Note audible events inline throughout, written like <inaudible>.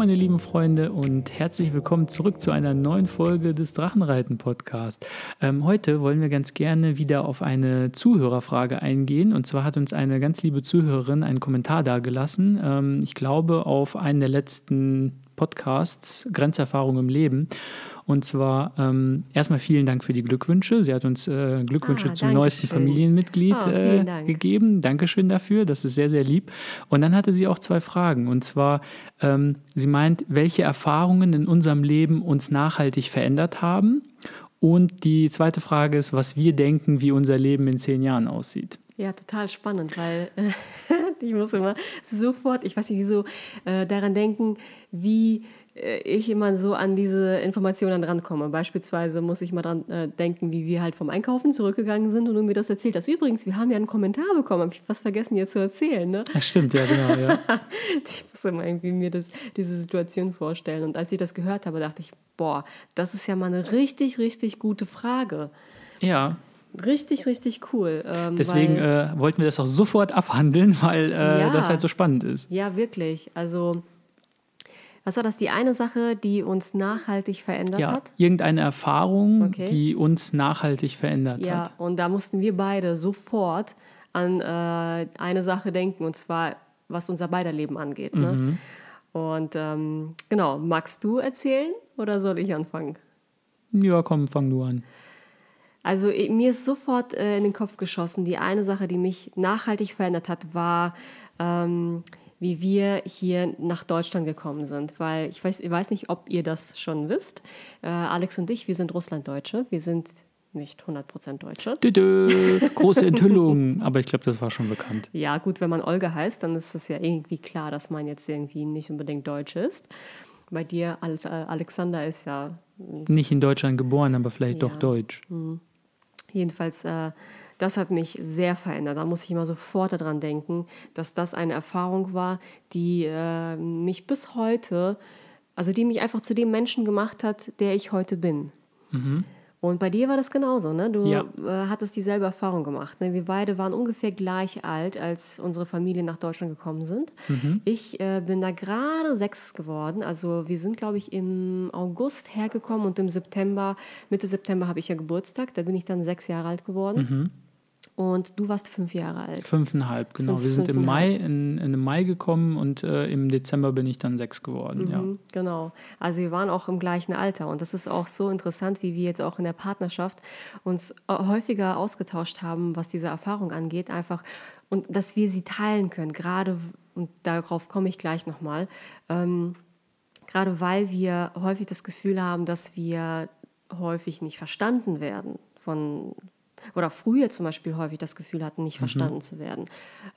meine lieben Freunde, und herzlich willkommen zurück zu einer neuen Folge des Drachenreiten Podcast. Ähm, heute wollen wir ganz gerne wieder auf eine Zuhörerfrage eingehen. Und zwar hat uns eine ganz liebe Zuhörerin einen Kommentar dargelassen. Ähm, ich glaube, auf einen der letzten Podcasts, Grenzerfahrung im Leben. Und zwar ähm, erstmal vielen Dank für die Glückwünsche. Sie hat uns äh, Glückwünsche ah, zum neuesten schön. Familienmitglied oh, äh, Dank. gegeben. Dankeschön dafür. Das ist sehr, sehr lieb. Und dann hatte sie auch zwei Fragen. Und zwar, ähm, sie meint, welche Erfahrungen in unserem Leben uns nachhaltig verändert haben. Und die zweite Frage ist, was wir denken, wie unser Leben in zehn Jahren aussieht. Ja, total spannend, weil äh, <laughs> ich muss immer sofort, ich weiß nicht wieso, äh, daran denken, wie ich immer so an diese Informationen rankomme. Beispielsweise muss ich mal dran äh, denken, wie wir halt vom Einkaufen zurückgegangen sind und du mir das erzählt hast. Übrigens, wir haben ja einen Kommentar bekommen, habe ich was vergessen jetzt zu erzählen. Ne? Ach, stimmt, ja, genau. Ja. <laughs> ich muss immer irgendwie mir das, diese Situation vorstellen. Und als ich das gehört habe, dachte ich, boah, das ist ja mal eine richtig, richtig gute Frage. Ja. Richtig, richtig cool. Ähm, Deswegen weil, äh, wollten wir das auch sofort abhandeln, weil äh, ja, das halt so spannend ist. Ja, wirklich. Also was war das? Die eine Sache, die uns nachhaltig verändert ja, hat? Irgendeine Erfahrung, okay. die uns nachhaltig verändert ja, hat. Ja, und da mussten wir beide sofort an äh, eine Sache denken, und zwar, was unser beider Leben angeht. Ne? Mhm. Und ähm, genau, magst du erzählen oder soll ich anfangen? Ja, komm, fang du an. Also mir ist sofort äh, in den Kopf geschossen, die eine Sache, die mich nachhaltig verändert hat, war ähm, wie wir hier nach Deutschland gekommen sind. Weil ich weiß, ich weiß nicht, ob ihr das schon wisst. Äh, Alex und ich, wir sind Russlanddeutsche. Wir sind nicht 100% Deutsche. Dö, Große Enthüllung. <laughs> Aber ich glaube, das war schon bekannt. Ja, gut, wenn man Olga heißt, dann ist es ja irgendwie klar, dass man jetzt irgendwie nicht unbedingt Deutsch ist. Bei dir als äh, Alexander ist ja. Nicht in Deutschland geboren, aber vielleicht ja. doch Deutsch. Mhm. Jedenfalls äh, das hat mich sehr verändert. Da muss ich immer sofort daran denken, dass das eine Erfahrung war, die äh, mich bis heute, also die mich einfach zu dem Menschen gemacht hat, der ich heute bin. Mhm. Und bei dir war das genauso, ne? Du ja. äh, hattest dieselbe Erfahrung gemacht. Ne? Wir beide waren ungefähr gleich alt, als unsere Familie nach Deutschland gekommen sind. Mhm. Ich äh, bin da gerade sechs geworden. Also wir sind, glaube ich, im August hergekommen und im September, Mitte September habe ich ja Geburtstag. Da bin ich dann sechs Jahre alt geworden. Mhm. Und du warst fünf Jahre alt. Fünfeinhalb, genau. Fünf, wir sind im Mai, in, in im Mai gekommen und äh, im Dezember bin ich dann sechs geworden. Mhm, ja. Genau. Also wir waren auch im gleichen Alter. Und das ist auch so interessant, wie wir jetzt auch in der Partnerschaft uns äh, häufiger ausgetauscht haben, was diese Erfahrung angeht. Einfach und dass wir sie teilen können. Gerade, und darauf komme ich gleich nochmal, ähm, gerade weil wir häufig das Gefühl haben, dass wir häufig nicht verstanden werden von oder früher zum Beispiel häufig das Gefühl hatten, nicht mhm. verstanden zu werden.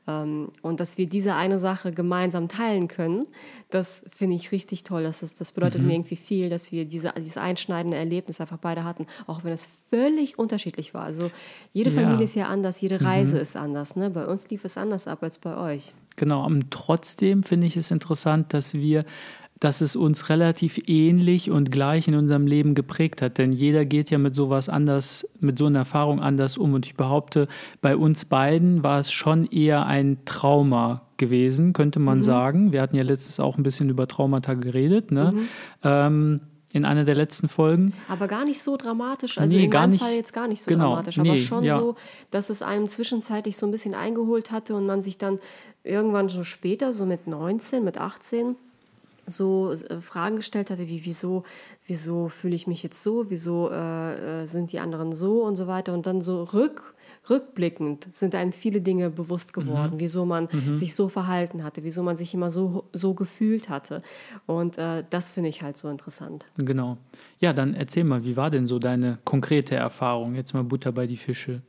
Ähm, und dass wir diese eine Sache gemeinsam teilen können, das finde ich richtig toll. Das, ist, das bedeutet mhm. mir irgendwie viel, dass wir diese, dieses einschneidende Erlebnis einfach beide hatten, auch wenn es völlig unterschiedlich war. Also jede ja. Familie ist ja anders, jede Reise mhm. ist anders. Ne? Bei uns lief es anders ab als bei euch. Genau, und trotzdem finde ich es interessant, dass wir dass es uns relativ ähnlich und gleich in unserem Leben geprägt hat. Denn jeder geht ja mit sowas anders, mit so einer Erfahrung anders um. Und ich behaupte, bei uns beiden war es schon eher ein Trauma gewesen, könnte man mhm. sagen. Wir hatten ja letztens auch ein bisschen über Traumata geredet. Ne? Mhm. Ähm, in einer der letzten Folgen. Aber gar nicht so dramatisch. Also nee, in meinem nicht, Fall jetzt gar nicht so genau, dramatisch, aber nee, schon ja. so, dass es einem zwischenzeitlich so ein bisschen eingeholt hatte und man sich dann irgendwann so später, so mit 19, mit 18, so äh, Fragen gestellt hatte, wie wieso, wieso fühle ich mich jetzt so, wieso äh, äh, sind die anderen so und so weiter. Und dann so rück, rückblickend sind einem viele Dinge bewusst geworden, mhm. wieso man mhm. sich so verhalten hatte, wieso man sich immer so, so gefühlt hatte. Und äh, das finde ich halt so interessant. Genau. Ja, dann erzähl mal, wie war denn so deine konkrete Erfahrung? Jetzt mal Butter bei die Fische.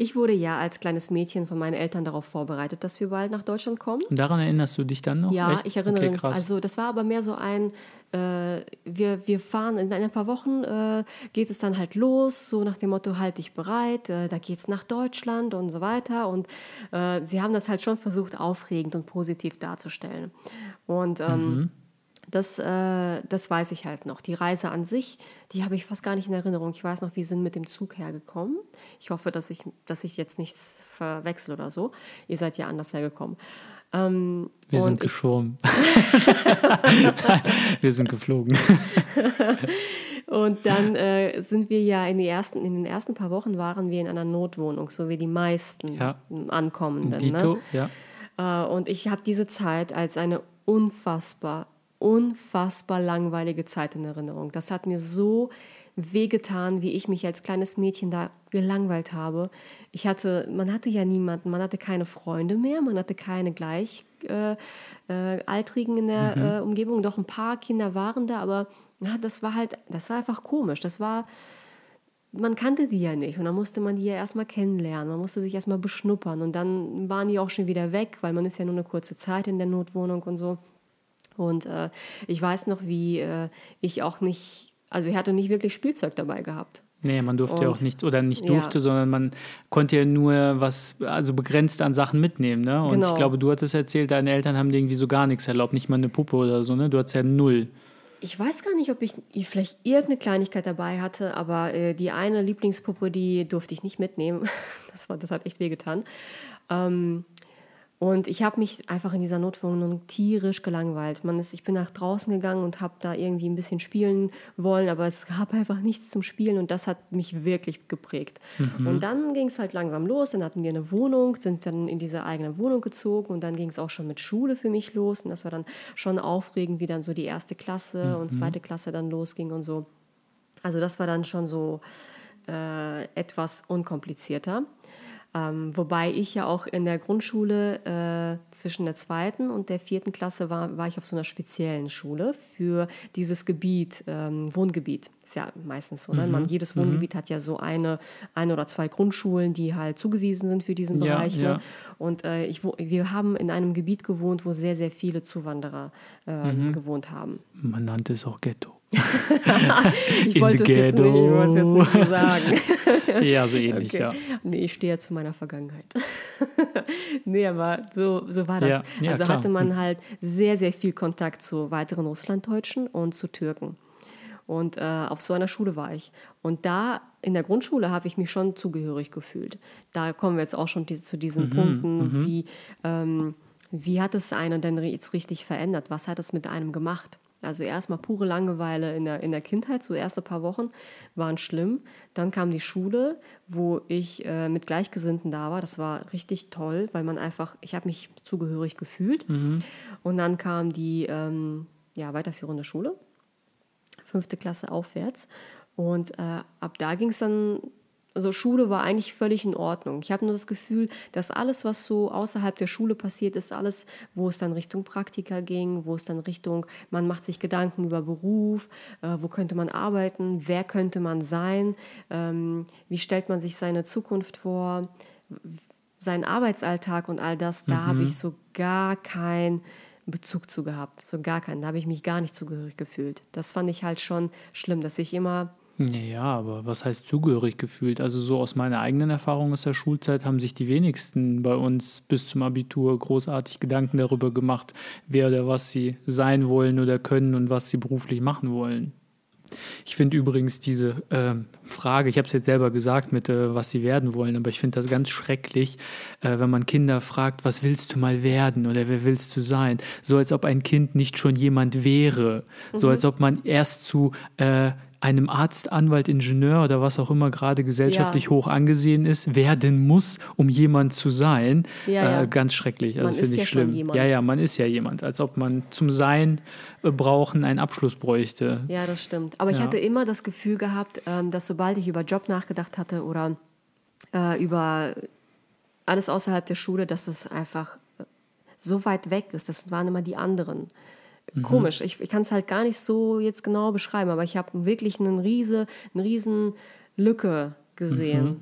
Ich wurde ja als kleines Mädchen von meinen Eltern darauf vorbereitet, dass wir bald nach Deutschland kommen. Und daran erinnerst du dich dann noch? Ja, Echt? ich erinnere okay, mich. Also das war aber mehr so ein, äh, wir, wir fahren in ein paar Wochen, äh, geht es dann halt los, so nach dem Motto, halt dich bereit, äh, da geht es nach Deutschland und so weiter. Und äh, sie haben das halt schon versucht, aufregend und positiv darzustellen. Und ähm, mhm. Das, äh, das weiß ich halt noch. Die Reise an sich, die habe ich fast gar nicht in Erinnerung. Ich weiß noch, wir sind mit dem Zug hergekommen. Ich hoffe, dass ich, dass ich jetzt nichts verwechsel oder so. Ihr seid ja anders hergekommen. Ähm, Wir sind geschwommen. <laughs> wir sind geflogen. Und dann äh, sind wir ja in, die ersten, in den ersten paar Wochen waren wir in einer Notwohnung, so wie die meisten Ja. Ankommenden. Dito, Ne? ja. Äh, und ich habe diese Zeit als eine unfassbar, unfassbar langweilige Zeit in Erinnerung. Das hat mir so wehgetan, wie ich mich als kleines Mädchen da gelangweilt habe. Ich hatte, man hatte ja niemanden, man hatte keine Freunde mehr, man hatte keine Gleichaltrigen äh, Altrigen in der äh, Umgebung. Doch ein paar Kinder waren da, aber ja, das war halt, das war einfach komisch. Das war, man kannte die ja nicht und dann musste man die ja erstmal kennenlernen, man musste sich erstmal beschnuppern und dann waren die auch schon wieder weg, weil man ist ja nur eine kurze Zeit in der Notwohnung und so. Und äh, ich weiß noch, wie äh, ich auch nicht, also ich hatte nicht wirklich Spielzeug dabei gehabt. Nee, man durfte ja auch nichts, oder nicht ja. durfte, sondern man konnte ja nur was, also begrenzt an Sachen mitnehmen. Ne? Und Genau. ich glaube, du hattest erzählt, deine Eltern haben dir irgendwie so gar nichts erlaubt, nicht mal eine Puppe oder so, ne? Du hattest ja null. Ich weiß gar nicht, ob ich vielleicht irgendeine Kleinigkeit dabei hatte, aber äh, die eine Lieblingspuppe, die durfte ich nicht mitnehmen. <laughs> Das, war, das hat echt wehgetan. Ähm, und ich habe mich einfach in dieser Notwohnung tierisch gelangweilt. Man ist, ich bin nach draußen gegangen und habe da irgendwie ein bisschen spielen wollen, aber es gab einfach nichts zum Spielen und das hat mich wirklich geprägt. Und dann ging es halt langsam los. Dann hatten wir eine Wohnung, sind dann in diese eigene Wohnung gezogen und dann ging es auch schon mit Schule für mich los. Und das war dann schon aufregend, wie dann so die erste Klasse und zweite Klasse dann losging und so. Also das war dann schon so äh, etwas unkomplizierter. Ähm, wobei ich ja auch in der Grundschule äh, zwischen der zweiten und der vierten Klasse war, war ich auf so einer speziellen Schule für dieses Gebiet, ähm, Wohngebiet. Ist ja meistens so. Ne? Man, jedes Wohngebiet hat ja so eine, eine oder zwei Grundschulen, die halt zugewiesen sind für diesen Ja, Bereich. ja. Ne? Und äh, ich, wir haben in einem Gebiet gewohnt, wo sehr, sehr viele Zuwanderer ähm, gewohnt haben. Man nannte es auch Ghetto. Ich wollte es jetzt nicht, jetzt so sagen. <laughs> ja, so ähnlich, Okay. ja. Nee, ich stehe ja zu meiner Vergangenheit. <laughs> nee, aber so, so war das. Ja, ja, also klar. hatte man halt sehr, sehr viel Kontakt zu weiteren Russlanddeutschen und zu Türken. Und äh, auf so einer Schule war ich. Und da in der Grundschule habe ich mich schon zugehörig gefühlt. Da kommen wir jetzt auch schon die, zu diesen Punkten, wie, ähm, wie hat es einen denn jetzt richtig verändert? Was hat es mit einem gemacht? Also erstmal pure Langeweile in der, in der Kindheit, so erste paar Wochen waren schlimm. Dann kam die Schule, wo ich äh, mit Gleichgesinnten da war. Das war richtig toll, weil man einfach, ich habe mich zugehörig gefühlt. Und dann kam die ähm, ja, weiterführende Schule fünfte Klasse aufwärts. Und äh, ab da ging es dann, also Schule war eigentlich völlig in Ordnung. Ich habe nur das Gefühl, dass alles, was so außerhalb der Schule passiert ist, alles, wo es dann Richtung Praktika ging, wo es dann Richtung, man macht sich Gedanken über Beruf, äh, wo könnte man arbeiten, wer könnte man sein, ähm, wie stellt man sich seine Zukunft vor, seinen Arbeitsalltag und all das, da habe ich so gar kein Bezug zu gehabt, so gar keinen. Da habe ich mich gar nicht zugehörig gefühlt. Das fand ich halt schon schlimm, dass ich immer Ja, aber was heißt zugehörig gefühlt? Also so aus meiner eigenen Erfahrung aus der Schulzeit haben sich die wenigsten bei uns bis zum Abitur großartig Gedanken darüber gemacht, wer oder was sie sein wollen oder können und was sie beruflich machen wollen. Ich finde übrigens diese ähm, Frage, ich habe es jetzt selber gesagt mit, äh, was sie werden wollen, aber ich finde das ganz schrecklich, äh, wenn man Kinder fragt, was willst du mal werden oder wer willst du sein? So als ob ein Kind nicht schon jemand wäre. So als ob man erst zu äh, einem Arzt, Anwalt, Ingenieur oder was auch immer gerade gesellschaftlich Ja. hoch angesehen ist, werden muss, um jemand zu sein. Ja. Äh, ganz schrecklich, also finde ich ja schlimm. jemand. Ja, ja, man ist ja jemand, als ob man zum Sein äh, brauchen einen Abschluss bräuchte. Ja, das stimmt. Aber ich hatte immer das Gefühl gehabt, ähm, dass sobald ich über Job nachgedacht hatte oder äh, über alles außerhalb der Schule, dass das einfach äh, so weit weg ist. Das waren immer die anderen. Komisch. Ich, ich kann es halt gar nicht so jetzt genau beschreiben, aber ich habe wirklich einen riese, eine riesen Lücke gesehen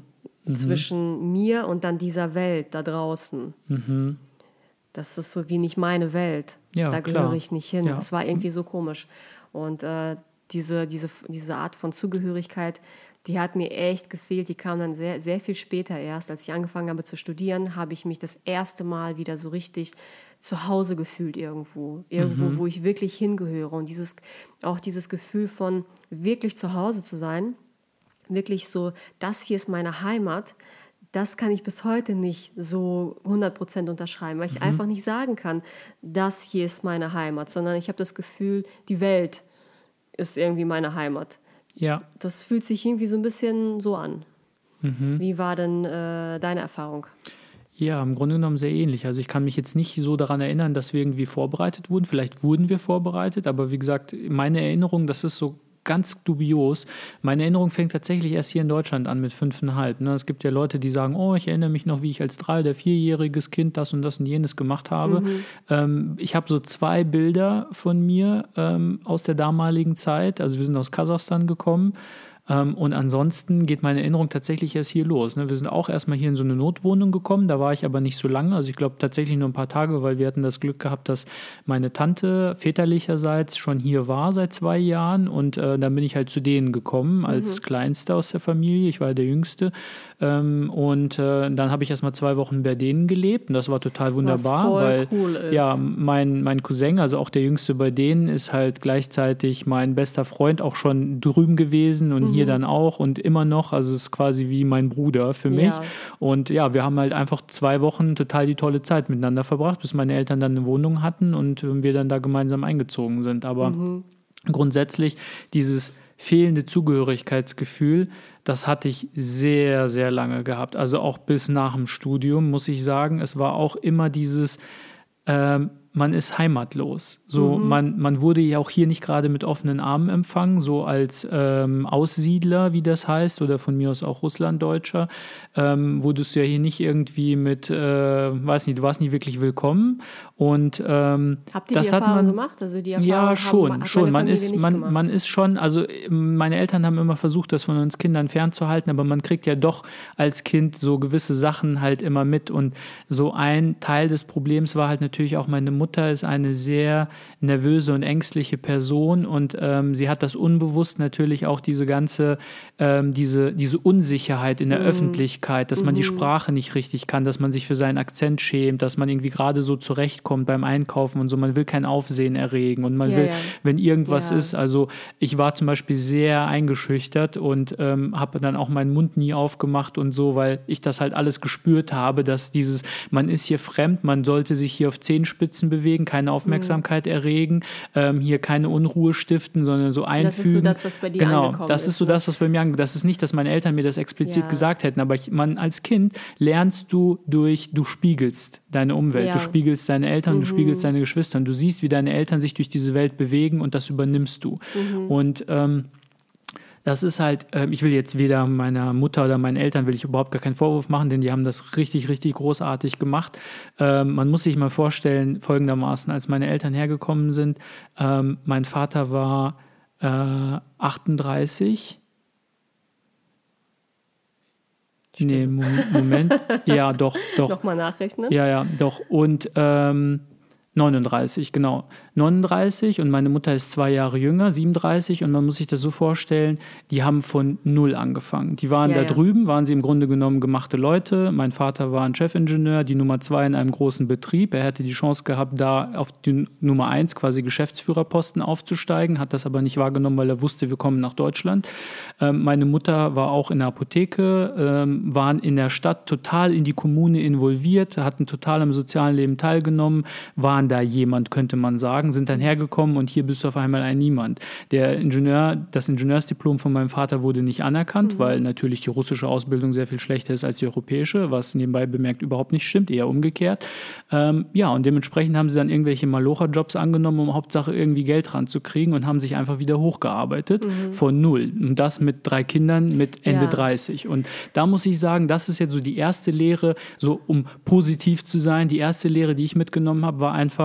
zwischen mir und dann dieser Welt da draußen. Das ist so wie nicht meine Welt. Ja, da gehöre ich nicht hin. Ja. Das war irgendwie so komisch. Und äh, diese, diese, diese Art von Zugehörigkeit, die hat mir echt gefehlt. Die kam dann sehr, sehr viel später erst. Als ich angefangen habe zu studieren, habe ich mich das erste Mal wieder so richtig zu Hause gefühlt irgendwo. Irgendwo, wo ich wirklich hingehöre. Und dieses, auch dieses Gefühl von wirklich zu Hause zu sein, wirklich so, das hier ist meine Heimat, das kann ich bis heute nicht so 100% unterschreiben, weil ich Mhm. einfach nicht sagen kann, das hier ist meine Heimat, sondern ich habe das Gefühl, die Welt ist irgendwie meine Heimat. Ja, Das fühlt sich irgendwie so ein bisschen so an. Mhm. Wie war denn äh, deine Erfahrung? Ja, im Grunde genommen sehr ähnlich. Also ich kann mich jetzt nicht so daran erinnern, dass wir irgendwie vorbereitet wurden. Vielleicht wurden wir vorbereitet, aber wie gesagt, meine Erinnerung, das ist so ganz dubios. Meine Erinnerung fängt tatsächlich erst hier in Deutschland an mit fünfeinhalb. Ne? Es gibt ja Leute, die sagen, oh, ich erinnere mich noch, wie ich als drei- oder vierjähriges Kind das und das und jenes gemacht habe. Ähm, ich habe so zwei Bilder von mir ähm, aus der damaligen Zeit. Also wir sind aus Kasachstan gekommen. Ähm, und ansonsten geht meine Erinnerung tatsächlich erst hier los. Ne? Wir sind auch erstmal hier in so eine Notwohnung gekommen, da war ich aber nicht so lange. Also ich glaube tatsächlich nur ein paar Tage, weil wir hatten das Glück gehabt, dass meine Tante väterlicherseits schon hier war seit zwei Jahren. Und äh, dann bin ich halt zu denen gekommen als Kleinster aus der Familie. Ich war der Jüngste. Ähm, und äh, dann habe ich erstmal zwei Wochen bei denen gelebt und das war total wunderbar, weil cool ja, mein, mein Cousin, also auch der Jüngste bei denen, ist halt gleichzeitig mein bester Freund auch schon drüben gewesen und hier dann auch und immer noch. Also es ist quasi wie mein Bruder für mich. Ja. Und ja, wir haben halt einfach zwei Wochen total die tolle Zeit miteinander verbracht, bis meine Eltern dann eine Wohnung hatten und wir dann da gemeinsam eingezogen sind. Aber grundsätzlich dieses fehlende Zugehörigkeitsgefühl, das hatte ich sehr, sehr lange gehabt. Also auch bis nach dem Studium, muss ich sagen. Es war auch immer dieses, ähm, man ist heimatlos. So, man, man wurde ja auch hier nicht gerade mit offenen Armen empfangen, so als ähm, Aussiedler, wie das heißt, oder von mir aus auch Russlanddeutscher, ähm, wurdest du ja hier nicht irgendwie mit, äh, weiß nicht, du warst nie wirklich willkommen. Und ähm, Habt ihr das die hat Erfahrung man, gemacht? Also die Erfahrung ja, haben- schon, hat schon. Man ist, man, gemacht. man ist schon, also meine Eltern haben immer versucht, das von uns Kindern fernzuhalten, aber man kriegt ja doch als Kind so gewisse Sachen halt immer mit. Und so ein Teil des Problems war halt natürlich auch, meine Mutter ist eine sehr nervöse und ängstliche Person und ähm, sie hat das unbewusst natürlich auch diese ganze, ähm, diese, diese Unsicherheit in der Mhm. Öffentlichkeit, dass man die Sprache nicht richtig kann, dass man sich für seinen Akzent schämt, dass man irgendwie gerade so zurechtkommt beim Einkaufen und so. Man will kein Aufsehen erregen und man Ja, will, ja. wenn irgendwas Ja. ist, also ich war zum Beispiel sehr eingeschüchtert und ähm, habe dann auch meinen Mund nie aufgemacht und so, weil ich das halt alles gespürt habe, dass dieses, man ist hier fremd, man sollte sich hier auf Zehenspitzen bewegen, keine Aufmerksamkeit erregen, ähm, hier keine Unruhe stiften, sondern so einfügen. Das ist so das, was bei dir genau, angekommen das ist ist, so ne? das, was bei mir angekommen Das ist nicht, dass meine Eltern mir das explizit Ja. gesagt hätten, aber ich, man als Kind lernst du durch, du spiegelst deine Umwelt, Ja. du spiegelst deine Eltern, du spiegelst deine Geschwister, und du siehst, wie deine Eltern sich durch diese Welt bewegen und das übernimmst du. Und ähm, das ist halt, ähm, ich will jetzt weder meiner Mutter oder meinen Eltern will ich überhaupt gar keinen Vorwurf machen, denn die haben das richtig, richtig großartig gemacht. Ähm, man muss sich mal vorstellen, folgendermaßen, als meine Eltern hergekommen sind, ähm, mein Vater war äh, 38. Nee, Mo- Moment. ja, doch, doch. <laughs> Nochmal nachrechnen? Ja, ja, doch. Und ähm, 39, genau. 39 und meine Mutter ist zwei Jahre jünger, 37 und man muss sich das so vorstellen, die haben von null angefangen. Die waren Ja, da ja. drüben, waren sie im Grunde genommen gemachte Leute. Mein Vater war ein Chefingenieur, die Nummer zwei in einem großen Betrieb. Er hätte die Chance gehabt, da auf die Nummer eins quasi Geschäftsführerposten aufzusteigen, hat das aber nicht wahrgenommen, weil er wusste, wir kommen nach Deutschland. Ähm, meine Mutter war auch in der Apotheke, ähm, waren in der Stadt total in die Kommune involviert, hatten total am sozialen Leben teilgenommen, waren da jemand, könnte man sagen, sind dann hergekommen und hier bist du auf einmal ein Niemand. Der Ingenieur, das Ingenieursdiplom von meinem Vater wurde nicht anerkannt, weil natürlich die russische Ausbildung sehr viel schlechter ist als die europäische, was nebenbei bemerkt überhaupt nicht stimmt, eher umgekehrt. Ähm, ja, und dementsprechend haben sie dann irgendwelche Malocha-Jobs angenommen, um Hauptsache irgendwie Geld ranzukriegen und haben sich einfach wieder hochgearbeitet von null. Und das mit drei Kindern mit Ende Ja. 30. Und da muss ich sagen, das ist jetzt so die erste Lehre, so um positiv zu sein. Die erste Lehre, die ich mitgenommen habe, war einfach,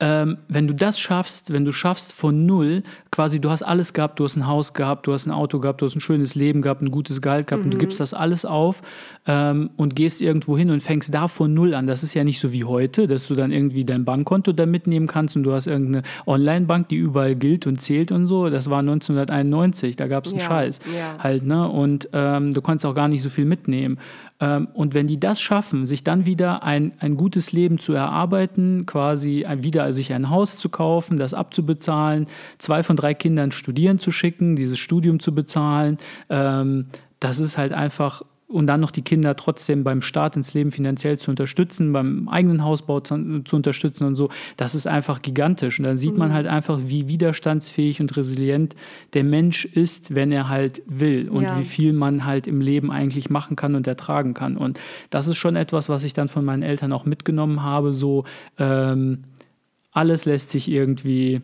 ähm, wenn du das schaffst, wenn du schaffst von null, quasi du hast alles gehabt, du hast ein Haus gehabt, du hast ein Auto gehabt, du hast ein schönes Leben gehabt, ein gutes Gehalt gehabt und du gibst das alles auf ähm, und gehst irgendwo hin und fängst da von null an. Das ist ja nicht so wie heute, dass du dann irgendwie dein Bankkonto da mitnehmen kannst und du hast irgendeine Online-Bank, die überall gilt und zählt und so. Das war 1991, da gab es einen Ja, Scheiß ja. halt, ne? Und ähm, du konntest auch gar nicht so viel mitnehmen. Ähm, und wenn die das schaffen, sich dann wieder ein, ein gutes Leben zu erarbeiten, quasi wieder sich ein Haus zu kaufen, das abzubezahlen, zwei von drei Kindern studieren zu schicken, dieses Studium zu bezahlen, ähm, das ist halt einfach und dann noch die Kinder trotzdem beim Start ins Leben finanziell zu unterstützen, beim eigenen Hausbau zu, zu unterstützen und so, das ist einfach gigantisch. Und dann sieht man halt einfach, wie widerstandsfähig und resilient der Mensch ist, wenn er halt will und Ja. wie viel man halt im Leben eigentlich machen kann und ertragen kann. Und das ist schon etwas, was ich dann von meinen Eltern auch mitgenommen habe, so ähm, alles lässt sich irgendwie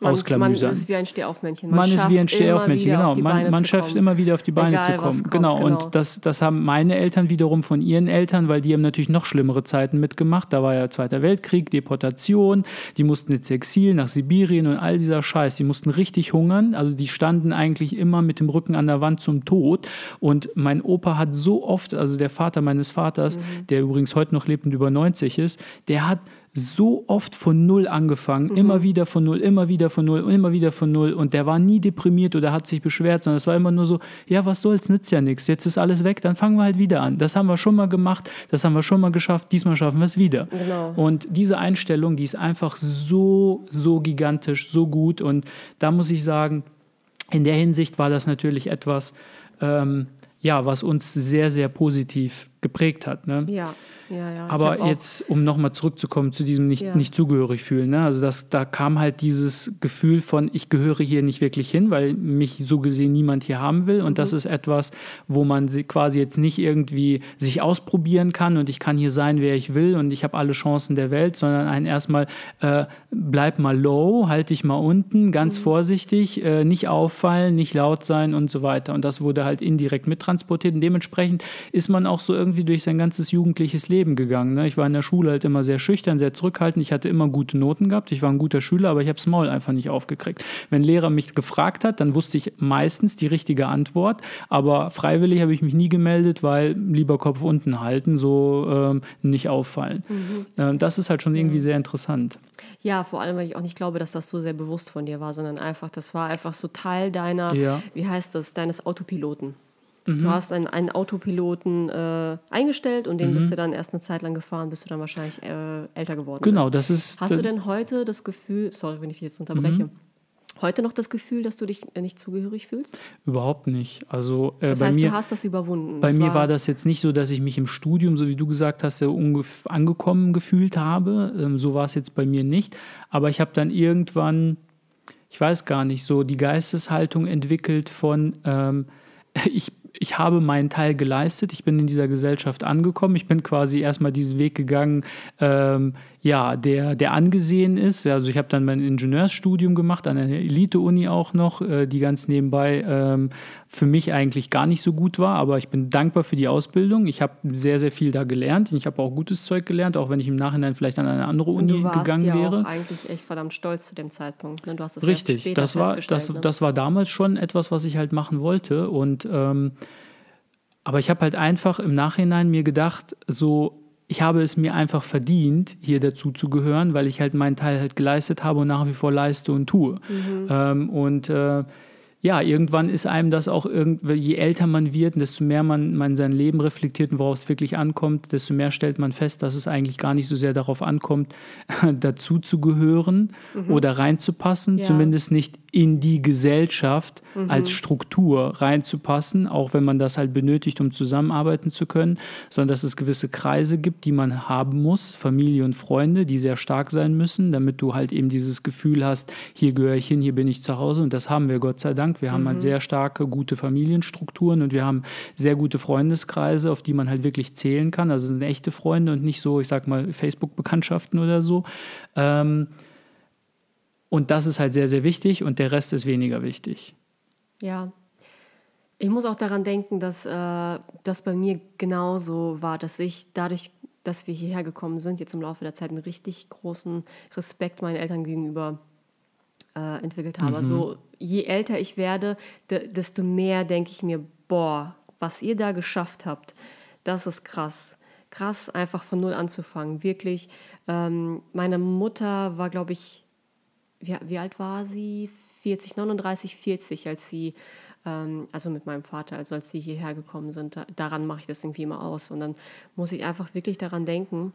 Man, man ausklamüsern. ist wie ein Stehaufmännchen. Man, ist schafft wie ein immer Stehaufmännchen, wieder genau. auf die Man, Beine man zu schafft kommen. immer wieder auf die Beine Egal, zu kommen. kommt, genau. genau. Und das, das haben meine Eltern wiederum von ihren Eltern, weil die haben natürlich noch schlimmere Zeiten mitgemacht. Da war ja Zweiter Weltkrieg, Deportation, die mussten ins Exil nach Sibirien und all dieser Scheiß. Die mussten richtig hungern. Also die standen eigentlich immer mit dem Rücken an der Wand zum Tod. Und mein Opa hat so oft, also der Vater meines Vaters, Mhm. der übrigens heute noch lebt und über 90 ist, der hat so oft von Null angefangen, immer wieder von Null, immer wieder von Null und immer wieder von Null. Und der war nie deprimiert oder hat sich beschwert, sondern es war immer nur so, ja, was soll's, nützt ja nichts. Jetzt ist alles weg, dann fangen wir halt wieder an. Das haben wir schon mal gemacht, das haben wir schon mal geschafft, diesmal schaffen wir es wieder. Genau. Und diese Einstellung, die ist einfach so, so gigantisch, so gut. Und da muss ich sagen, in der Hinsicht war das natürlich etwas, ähm, ja, was uns sehr, sehr positiv geprägt hat. Ne? Ja, ja, ja. Aber jetzt, um nochmal zurückzukommen zu diesem nicht, Ja. nicht zugehörig fühlen. Ne? Also das, da kam halt dieses Gefühl von, ich gehöre hier nicht wirklich hin, weil mich so gesehen niemand hier haben will. Und Mhm. das ist etwas, wo man quasi jetzt nicht irgendwie sich ausprobieren kann und ich kann hier sein, wer ich will und ich habe alle Chancen der Welt, sondern ein erstmal, äh, bleib mal low, halt dich mal unten, ganz Mhm. vorsichtig, äh, nicht auffallen, nicht laut sein und so weiter. Und das wurde halt indirekt mittransportiert. Und dementsprechend ist man auch so irgendwie durch sein ganzes jugendliches Leben gegangen. Ne? Ich war in der Schule halt immer sehr schüchtern, sehr zurückhaltend. Ich hatte immer gute Noten gehabt. Ich war ein guter Schüler, aber ich habe das Maul einfach nicht aufgekriegt. Wenn ein Lehrer mich gefragt hat, dann wusste ich meistens die richtige Antwort. Aber freiwillig habe ich mich nie gemeldet, weil lieber Kopf unten halten, so ähm, nicht auffallen. Ähm, das ist halt schon irgendwie sehr interessant. Ja, vor allem, weil ich auch nicht glaube, dass das so sehr bewusst von dir war, sondern einfach, das war einfach so Teil deiner, Ja. Mhm. wie heißt das, deines Autopiloten. Du hast einen, einen Autopiloten äh, eingestellt und den bist du dann erst eine Zeit lang gefahren, bis du dann wahrscheinlich äh, älter geworden Genau, bist. das ist. Hast du denn heute das Gefühl, sorry, wenn ich dich jetzt unterbreche, Mhm. heute noch das Gefühl, dass du dich äh, nicht zugehörig fühlst? Überhaupt nicht. Also äh, Das bei heißt, mir. du hast das überwunden. Bei Das mir war das jetzt nicht so, dass ich mich im Studium, so wie du gesagt hast, sehr angekommen gefühlt habe. Ähm, so war es jetzt bei mir nicht. Aber ich habe dann irgendwann, ich weiß gar nicht, so die Geisteshaltung entwickelt von, ähm, <laughs> ich, ich habe meinen Teil geleistet, ich bin in dieser Gesellschaft angekommen, ich bin quasi erstmal diesen Weg gegangen, ähm, ja, der, der angesehen ist. Also ich habe dann mein Ingenieursstudium gemacht, an einer Elite-Uni auch noch, äh, die ganz nebenbei ähm, für mich eigentlich gar nicht so gut war, aber ich bin dankbar für die Ausbildung. Ich habe sehr, sehr viel da gelernt. Ich habe auch gutes Zeug gelernt, auch wenn ich im Nachhinein vielleicht an eine andere Uni du warst gegangen ja wäre. auch eigentlich echt verdammt stolz zu dem Zeitpunkt. Ne? Du hast es Richtig, später das war, das, ne? das war damals schon etwas, was ich halt machen wollte. Und ähm, aber ich habe halt einfach im Nachhinein mir gedacht, so, ich habe es mir einfach verdient, hier dazu zu gehören, weil ich halt meinen Teil halt geleistet habe und nach wie vor leiste und tue. Mhm. Ähm, und äh, ja, irgendwann ist einem das auch irgendwie, je älter man wird, und desto mehr man, man sein Leben reflektiert und worauf es wirklich ankommt, desto mehr stellt man fest, dass es eigentlich gar nicht so sehr darauf ankommt, <laughs> dazu zu gehören oder reinzupassen, Mhm. Ja. zumindest nicht in die Gesellschaft Mhm. als Struktur reinzupassen, auch wenn man das halt benötigt, um zusammenarbeiten zu können, sondern dass es gewisse Kreise gibt, die man haben muss, Familie und Freunde, die sehr stark sein müssen, damit du halt eben dieses Gefühl hast, hier gehöre ich hin, hier bin ich zu Hause und das haben wir Gott sei Dank. Wir haben Mhm. halt sehr starke, gute Familienstrukturen und wir haben sehr gute Freundeskreise, auf die man halt wirklich zählen kann. Also es sind echte Freunde und nicht so, ich sag mal, Facebook-Bekanntschaften oder so. Ähm, und das ist halt sehr, sehr wichtig und der Rest ist weniger wichtig. Ja. Ich muss auch daran denken, dass äh, das bei mir genauso war, dass ich dadurch, dass wir hierher gekommen sind, jetzt im Laufe der Zeit einen richtig großen Respekt meinen Eltern gegenüber äh, entwickelt habe. Also je älter ich werde, de desto mehr denke ich mir, boah, was ihr da geschafft habt, das ist krass. Krass, einfach von null anzufangen. Wirklich. Ähm, meine Mutter war, glaube ich, wie, wie alt war sie? 40, 39, 40, als sie, ähm, also mit meinem Vater, also als sie hierher gekommen sind. Da, daran mache ich das irgendwie immer aus. Und dann muss ich einfach wirklich daran denken,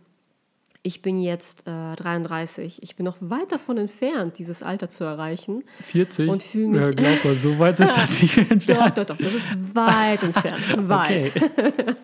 Ich bin jetzt äh, 33. Ich bin noch weit davon entfernt, dieses Alter zu erreichen. 40? Und fühle mich. Ja, glaub mal, so weit ist das nicht <laughs> entfernt. Doch, doch, doch. Das ist weit entfernt. <laughs> Weit. Okay.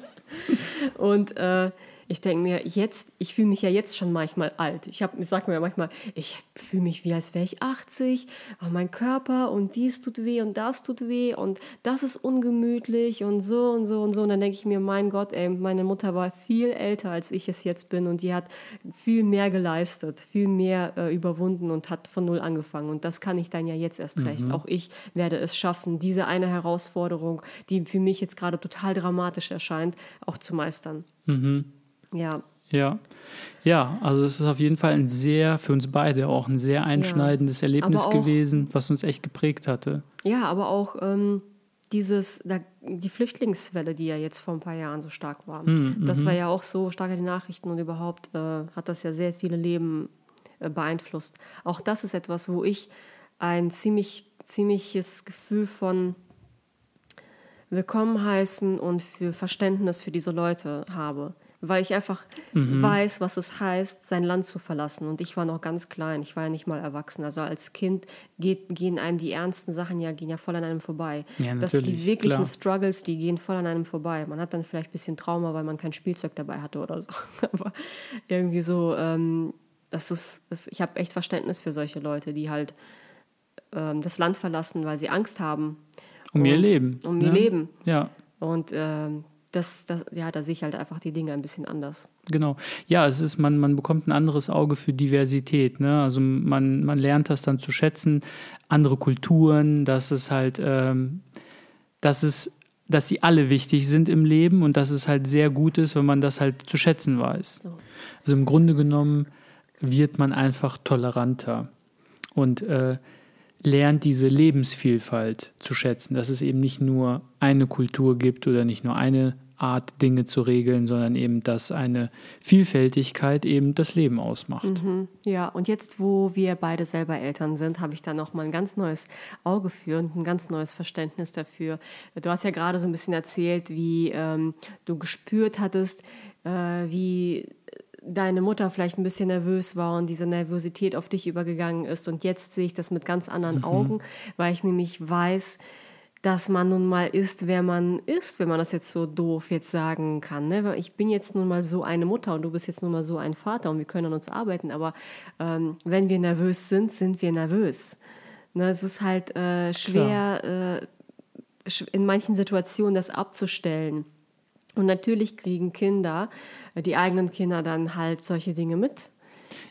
<laughs> Und äh, ich denke mir, jetzt, ich fühle mich ja jetzt schon manchmal alt. Ich, hab- ich sage mir ja manchmal, ich fühle mich wie, als wäre ich 80. Oh, mein Körper und dies tut weh und das tut weh und das ist ungemütlich und so und so und so. Und dann denke ich mir, mein Gott, ey, meine Mutter war viel älter, als ich es jetzt bin und die hat viel mehr geleistet, viel mehr äh, überwunden und hat von Null angefangen. Und das kann ich dann ja jetzt erst recht. Auch ich werde es schaffen, diese eine Herausforderung, die für mich jetzt gerade total dramatisch erscheint, auch zu meistern. Ja, Ja. Ja, also es ist auf jeden Fall ein sehr, für uns beide auch ein sehr einschneidendes Erlebnis Aber auch- gewesen, was uns echt geprägt hatte. Ja, aber auch ähm, dieses, da, die Flüchtlingswelle, die ja jetzt vor ein paar Jahren so stark war, das war ja auch so stark in den Nachrichten und überhaupt äh, hat das ja sehr viele Leben äh, beeinflusst. Auch das ist etwas, wo ich ein ziemlich, ziemliches Gefühl von Willkommen heißen und für Verständnis für diese Leute habe. Weil ich einfach weiß, was es heißt, sein Land zu verlassen. Und ich war noch ganz klein, ich war ja nicht mal erwachsen. Also als Kind geht, gehen einem die ernsten Sachen ja, gehen ja voll an einem vorbei. Ja, Dass die wirklichen klar. Struggles, die gehen voll an einem vorbei. Man hat dann vielleicht ein bisschen Trauma, weil man kein Spielzeug dabei hatte oder so. <laughs> Aber irgendwie so, ähm, das ist, das, ich habe echt Verständnis für solche Leute, die halt ähm, das Land verlassen, weil sie Angst haben. Um ihr Und- Leben. Um ihr ne? Leben. Ja, Und ähm, das, das, ja, da sehe ich halt einfach die Dinge ein bisschen anders. genau. Ja, es ist, man, man bekommt ein anderes Auge für Diversität. Ne? Also man, man lernt das dann zu schätzen, andere Kulturen, dass es halt, ähm, dass es, dass sie alle wichtig sind im Leben und dass es halt sehr gut ist, wenn man das halt zu schätzen weiß. So. Also im Grunde genommen wird man einfach toleranter und äh, lernt diese Lebensvielfalt zu schätzen, dass es eben nicht nur eine Kultur gibt oder nicht nur eine Art, Dinge zu regeln, sondern eben, dass eine Vielfältigkeit eben das Leben ausmacht. Ja, und jetzt, wo wir beide selber Eltern sind, habe ich da nochmal ein ganz neues Auge für und ein ganz neues Verständnis dafür. Du hast ja gerade so ein bisschen erzählt, wie ähm, du gespürt hattest, äh, wie deine Mutter vielleicht ein bisschen nervös war und diese Nervosität auf dich übergegangen ist. Und jetzt sehe ich das mit ganz anderen Augen, weil ich nämlich weiß, dass man nun mal ist, wer man ist, wenn man das jetzt so doof jetzt sagen kann. Ne? Ich bin jetzt nun mal so eine Mutter und du bist jetzt nun mal so ein Vater und wir können an uns arbeiten, aber ähm, wenn wir nervös sind, sind wir nervös. Ne? Es ist halt äh, schwer, äh, in manchen Situationen das abzustellen. Und natürlich kriegen Kinder, äh, die eigenen Kinder dann halt solche Dinge mit.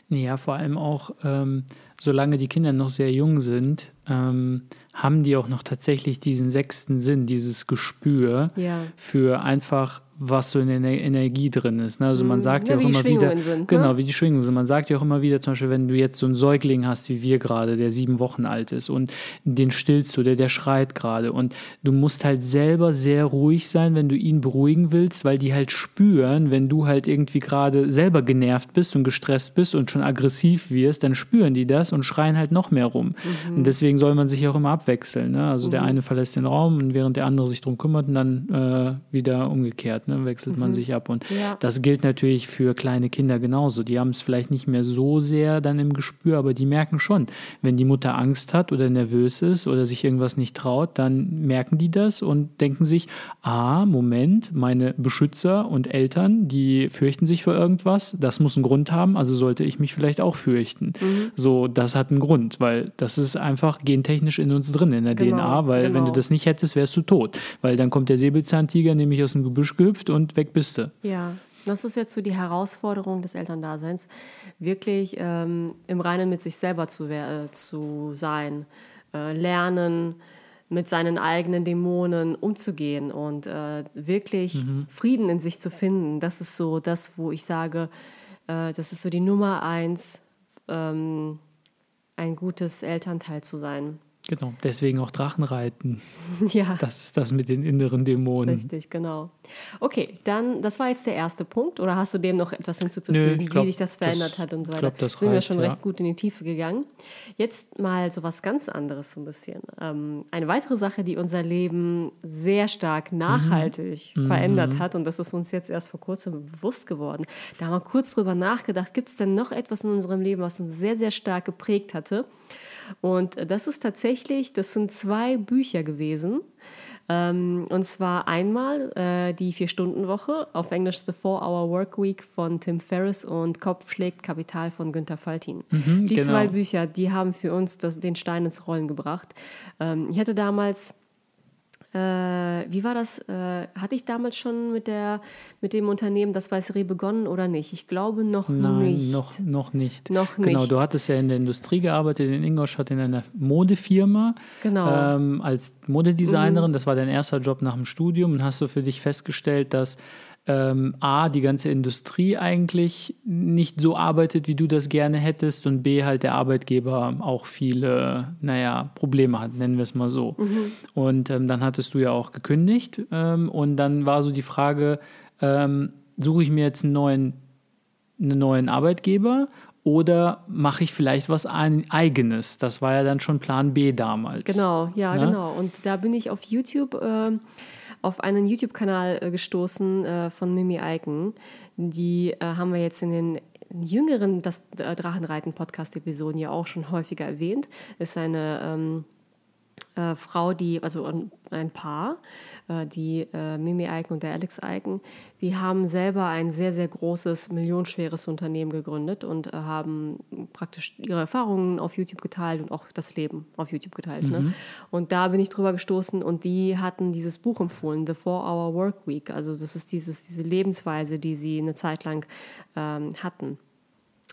Ja, vor allem auch, ähm, solange die Kinder noch sehr jung sind, ähm, haben die auch noch tatsächlich diesen sechsten Sinn, dieses Gespür Ja. für einfach, was so in der Ener- Energie drin ist. Ne? Also man sagt ja, ja, auch immer wieder, sind, ne? genau, wie die Schwingungen sind. Man sagt ja auch immer wieder, zum Beispiel, wenn du jetzt so einen Säugling hast, wie wir gerade, der sieben Wochen alt ist und den stillst du, der, der schreit gerade und du musst halt selber sehr ruhig sein, wenn du ihn beruhigen willst, weil die halt spüren, wenn du halt irgendwie gerade selber genervt bist und gestresst bist und schon aggressiv wirst, dann spüren die das und schreien halt noch mehr rum. Mhm. Und deswegen soll man sich auch immer abwechseln. Ne? Also der eine verlässt den Raum und während der andere sich drum kümmert und dann äh, wieder umgekehrt, ne? wechselt man sich ab. Und Mhm. Ja. das gilt natürlich für kleine Kinder genauso. Die haben es vielleicht nicht mehr so sehr dann im Gespür, aber die merken schon, wenn die Mutter Angst hat oder nervös ist oder sich irgendwas nicht traut, dann merken die das und denken sich, ah, Moment, meine Beschützer und Eltern, die fürchten sich vor irgendwas, das muss einen Grund haben, also sollte ich mich vielleicht auch fürchten. Mhm. So, das hat einen Grund, weil das ist einfach gentechnisch in uns drin, in der Genau, DNA, weil wenn du genau. das nicht hättest, wärst du tot. Weil dann kommt der Säbelzahntiger nämlich aus dem Gebüsch gehüpft und weg bist du. Ja, das ist jetzt so die Herausforderung des Elterndaseins, wirklich ähm, im Reinen mit sich selber zu, äh, zu sein, äh, lernen, mit seinen eigenen Dämonen umzugehen und äh, wirklich Frieden in sich zu finden. Das ist so das, wo ich sage, äh, das ist so die Nummer eins, ähm, ein gutes Elternteil zu sein. Genau, deswegen auch Drachenreiten. <laughs> Ja. Das ist das mit den inneren Dämonen. Richtig, genau. Okay, dann, das war jetzt der erste Punkt. Oder hast du dem noch etwas hinzuzufügen, Nö, ich glaub, wie sich das verändert das- hat und so ich weiter? glaub, das Sind wir reicht, schon ja. recht gut in die Tiefe gegangen. Jetzt mal so was ganz anderes so ein bisschen. Ähm, eine weitere Sache, die unser Leben sehr stark nachhaltig Mhm. verändert hat, und das ist uns jetzt erst vor kurzem bewusst geworden. Da haben wir kurz drüber nachgedacht, gibt es denn noch etwas in unserem Leben, was uns sehr, sehr stark geprägt hatte? Und das ist tatsächlich, das sind zwei Bücher gewesen. Ähm, und zwar einmal äh, die Vier-Stunden-Woche, auf Englisch The Four-Hour Workweek von Tim Ferriss und Kopf schlägt Kapital von Günter Faltin. die genau. zwei Bücher, die haben für uns das, den Stein ins Rollen gebracht. Ähm, ich hatte damals äh, wie war das? Äh, hatte ich damals schon mit, der, mit dem Unternehmen Das Weiße Reh begonnen oder nicht? Ich glaube noch Nein, nicht. noch, noch nicht. Noch Genau, nicht. du hattest ja in der Industrie gearbeitet in Ingolstadt in einer Modefirma Genau. Mhm. ähm, als Modedesignerin. Das war dein erster Job nach dem Studium und hast du für dich festgestellt, dass ähm, A, die ganze Industrie eigentlich nicht so arbeitet, wie du das gerne hättest und B, halt der Arbeitgeber auch viele, naja, Probleme hat, nennen wir es mal so. Und ähm, dann hattest du ja auch gekündigt ähm, und dann war so die Frage, ähm, suche ich mir jetzt einen neuen einen neuen Arbeitgeber oder mache ich vielleicht was ein, eigenes? Das war ja dann schon Plan B damals. Genau, ja, Ne? genau. Und da bin ich auf YouTube ähm, auf einen YouTube-Kanal äh, gestoßen äh, von Mimi Eiken. Die äh, haben wir jetzt in den jüngeren das äh, Drachenreiten-Podcast-Episoden ja auch schon häufiger erwähnt. Ist eine ähm, äh, Frau, die, also ein, ein Paar, äh, die äh, Mimi Eiken und der Alex Eiken, die haben selber ein sehr, sehr großes, millionenschweres Unternehmen gegründet und äh, haben praktisch ihre Erfahrungen auf YouTube geteilt und auch das Leben auf YouTube geteilt. Ne? Und da bin ich drüber gestoßen und die hatten dieses Buch empfohlen, The Four-Hour Work Week. Also das ist dieses, diese Lebensweise, die sie eine Zeit lang ähm, hatten.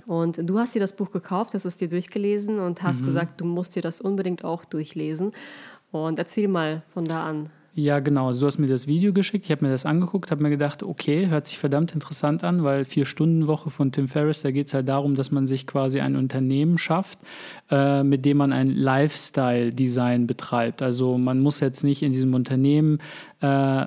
Und du hast dir das Buch gekauft, hast es dir durchgelesen und hast gesagt, du musst dir das unbedingt auch durchlesen. Und erzähl mal von da an. Ja, genau. Also du hast mir das Video geschickt, ich habe mir das angeguckt, habe mir gedacht, okay, hört sich verdammt interessant an, weil Vier-Stunden-Woche von Tim Ferriss, da geht es halt darum, dass man sich quasi ein Unternehmen schafft, äh, mit dem man ein Lifestyle-Design betreibt. Also man muss jetzt nicht in diesem Unternehmen äh,